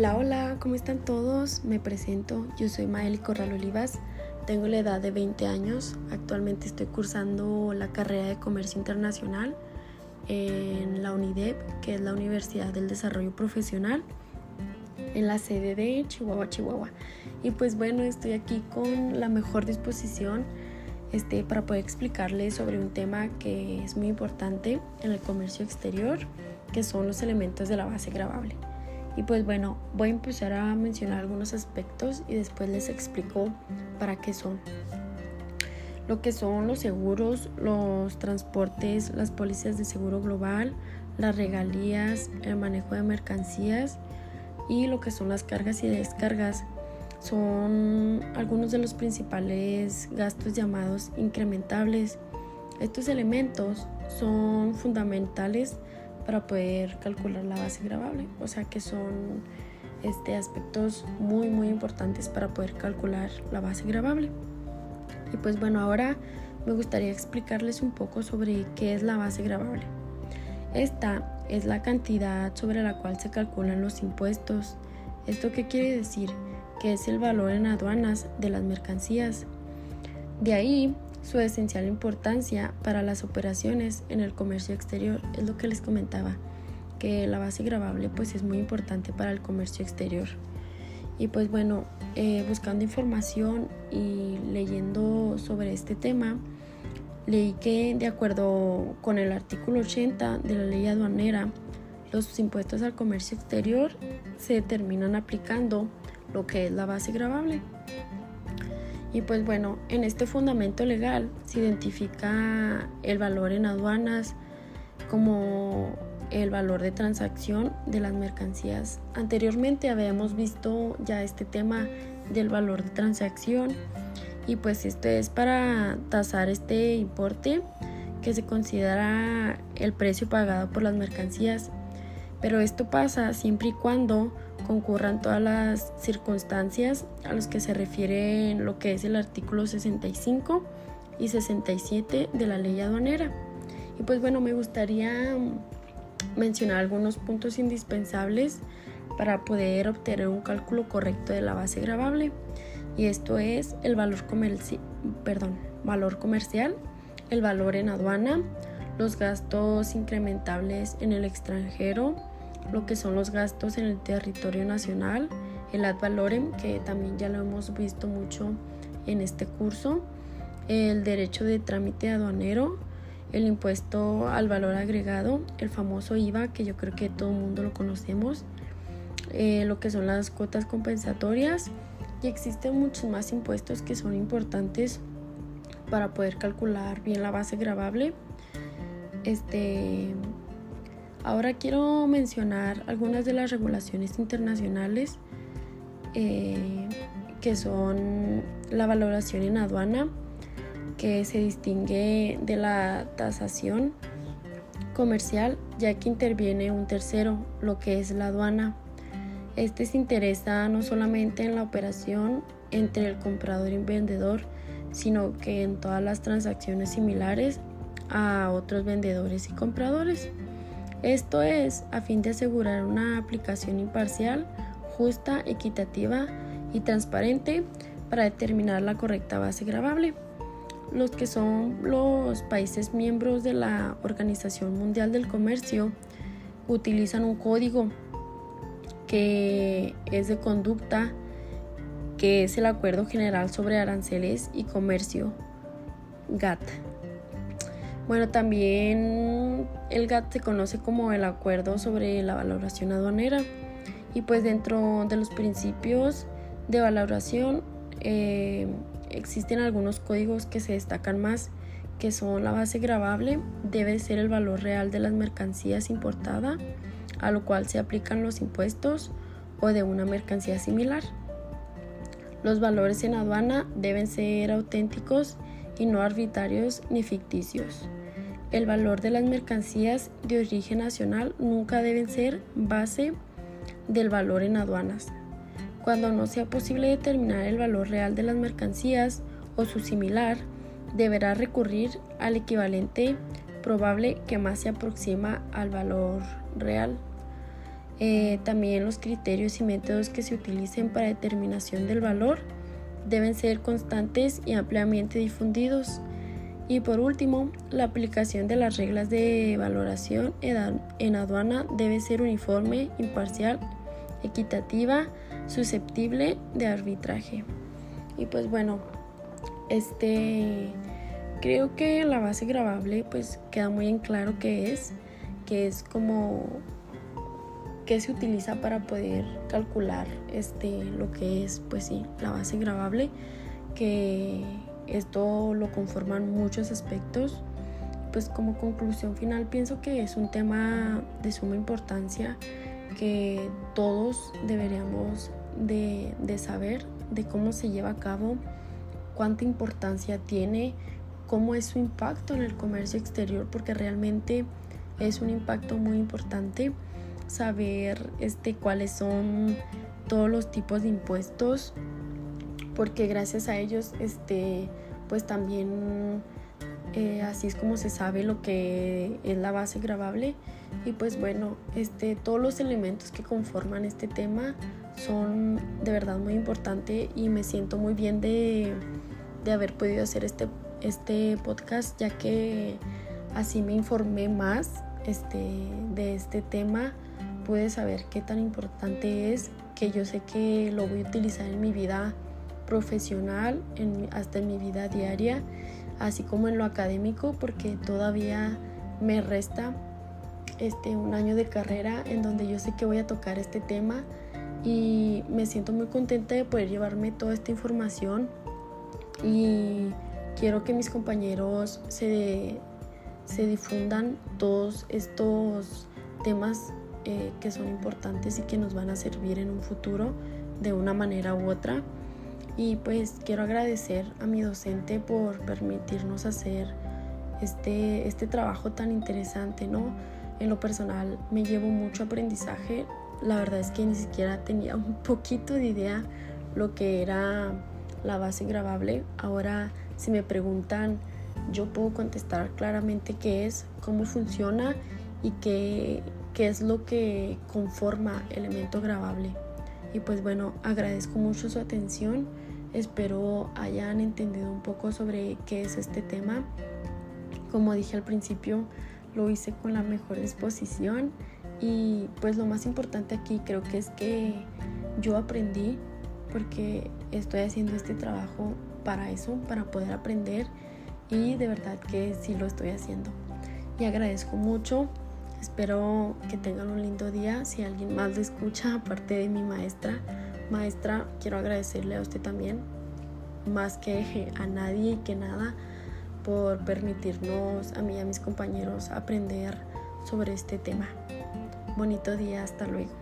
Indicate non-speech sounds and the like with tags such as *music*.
Hola, hola, ¿cómo están todos? Me presento, yo soy Maeli Corral Olivas, tengo la edad de 20 años, actualmente estoy cursando la carrera de Comercio Internacional en la UNIDEP, que es la Universidad del Desarrollo Profesional, en la sede de Chihuahua, Chihuahua. Y pues bueno, estoy aquí con la mejor disposición este, para poder explicarles sobre un tema que es muy importante en el comercio exterior, que son los elementos de la base gravable. Y pues bueno, voy a empezar a mencionar algunos aspectos y después les explico para qué son. Lo que son los seguros, los transportes, las pólizas de seguro global, las regalías, el manejo de mercancías y lo que son las cargas y descargas. Son algunos de los principales gastos llamados incrementables. Estos elementos son fundamentales para poder calcular la base gravable. O sea que son este, aspectos muy muy importantes para poder calcular la base gravable. Y pues bueno, ahora me gustaría explicarles un poco sobre qué es la base gravable. Esta es la cantidad sobre la cual se calculan los impuestos. ¿Esto qué quiere decir? Que es el valor en aduanas de las mercancías. De ahí su esencial importancia para las operaciones en el comercio exterior. Es lo que les comentaba, que la base gravable pues es muy importante para el comercio exterior. Y pues bueno, eh, buscando información y leyendo sobre este tema, leí que de acuerdo con el artículo 80 de la ley aduanera, los impuestos al comercio exterior se terminan aplicando lo que es la base gravable. Y pues bueno, en este fundamento legal se identifica el valor en aduanas como el valor de transacción de las mercancías. Anteriormente habíamos visto ya este tema del valor de transacción y pues esto es para tasar este importe que se considera el precio pagado por las mercancías. Pero esto pasa siempre y cuando concurran todas las circunstancias a los que se refiere lo que es el artículo 65 y 67 de la ley aduanera. Y pues bueno, me gustaría mencionar algunos puntos indispensables para poder obtener un cálculo correcto de la base gravable. Y esto es el valor, perdón, valor comercial, el valor en aduana, los gastos incrementables en el extranjero, lo que son los gastos en el territorio nacional, el ad valorem, que también ya lo hemos visto mucho en este curso, el derecho de trámite aduanero, el impuesto al valor agregado, el famoso IVA, que yo creo que todo el mundo lo conocemos, eh, lo que son las cuotas compensatorias y existen muchos más impuestos que son importantes para poder calcular bien la base gravable. Este, Ahora quiero mencionar algunas de las regulaciones internacionales eh, que son la valoración en aduana, que se distingue de la tasación comercial, ya que interviene un tercero, lo que es la aduana. Este se interesa no solamente en la operación entre el comprador y el vendedor, sino que en todas las transacciones similares a otros vendedores y compradores. Esto es a fin de asegurar una aplicación imparcial, justa, equitativa y transparente para determinar la correcta base gravable. Los que son los países miembros de la Organización Mundial del Comercio utilizan un código que es de conducta, que es el Acuerdo General sobre Aranceles y Comercio, GATT. Bueno, también el GATT se conoce como el Acuerdo sobre la Valoración Aduanera y pues dentro de los principios de valoración eh, existen algunos códigos que se destacan más que son la base gravable debe ser el valor real de las mercancías importada a lo cual se aplican los impuestos o de una mercancía similar. Los valores en aduana deben ser auténticos y no arbitrarios ni ficticios. El valor de las mercancías de origen nacional nunca deben ser base del valor en aduanas. Cuando no sea posible determinar el valor real de las mercancías o su similar, deberá recurrir al equivalente probable que más se aproxima al valor real. Eh, también los criterios y métodos que se utilicen para determinación del valor deben ser constantes y ampliamente difundidos. Y por último, la aplicación de las reglas de valoración en aduana debe ser uniforme, imparcial, equitativa, susceptible de arbitraje. Y pues bueno, este creo que la base grabable pues queda muy en claro qué es, que es como que se utiliza para poder calcular este lo que es pues sí la base grabable que esto lo conforman muchos aspectos. Pues como conclusión final pienso que es un tema de suma importancia que todos deberíamos de, de saber de cómo se lleva a cabo cuánta importancia tiene cómo es su impacto en el comercio exterior porque realmente es un impacto muy importante saber este, cuáles son todos los tipos de impuestos, porque gracias a ellos, este, pues también eh, así es como se sabe lo que es la base grabable. Y pues bueno, este, todos los elementos que conforman este tema son de verdad muy importantes y me siento muy bien de, de haber podido hacer este, este podcast, ya que así me informé más este, de este tema pude saber qué tan importante es, que yo sé que lo voy a utilizar en mi vida profesional, hasta en mi vida diaria, así como en lo académico, porque todavía me resta este, un año de carrera en donde yo sé que voy a tocar este tema y me siento muy contenta de poder llevarme toda esta información y quiero que mis compañeros se, se difundan todos estos temas eh, que son importantes y que nos van a servir en un futuro de una manera u otra. Y pues quiero agradecer a mi docente por permitirnos hacer este, este trabajo tan interesante, ¿no? En lo personal me llevo mucho aprendizaje. La verdad es que ni siquiera tenía *laughs* un poquito de idea lo que era la base grabable. Ahora si me preguntan, yo puedo contestar claramente qué es, cómo funciona y qué, qué es lo que conforma elemento grabable. Y pues bueno, agradezco mucho su atención. Espero hayan entendido un poco sobre qué es este tema. Como dije al principio, lo hice con la mejor disposición y pues lo más importante aquí creo que es que yo aprendí porque estoy haciendo este trabajo para eso, para poder aprender y de verdad que sí lo estoy haciendo. Y agradezco mucho Espero que tengan un lindo día. Si alguien más lo escucha, aparte de mi maestra, maestra, quiero agradecerle a usted también, más que a nadie y que nada, por permitirnos a mí y a mis compañeros aprender sobre este tema. Bonito día, hasta luego.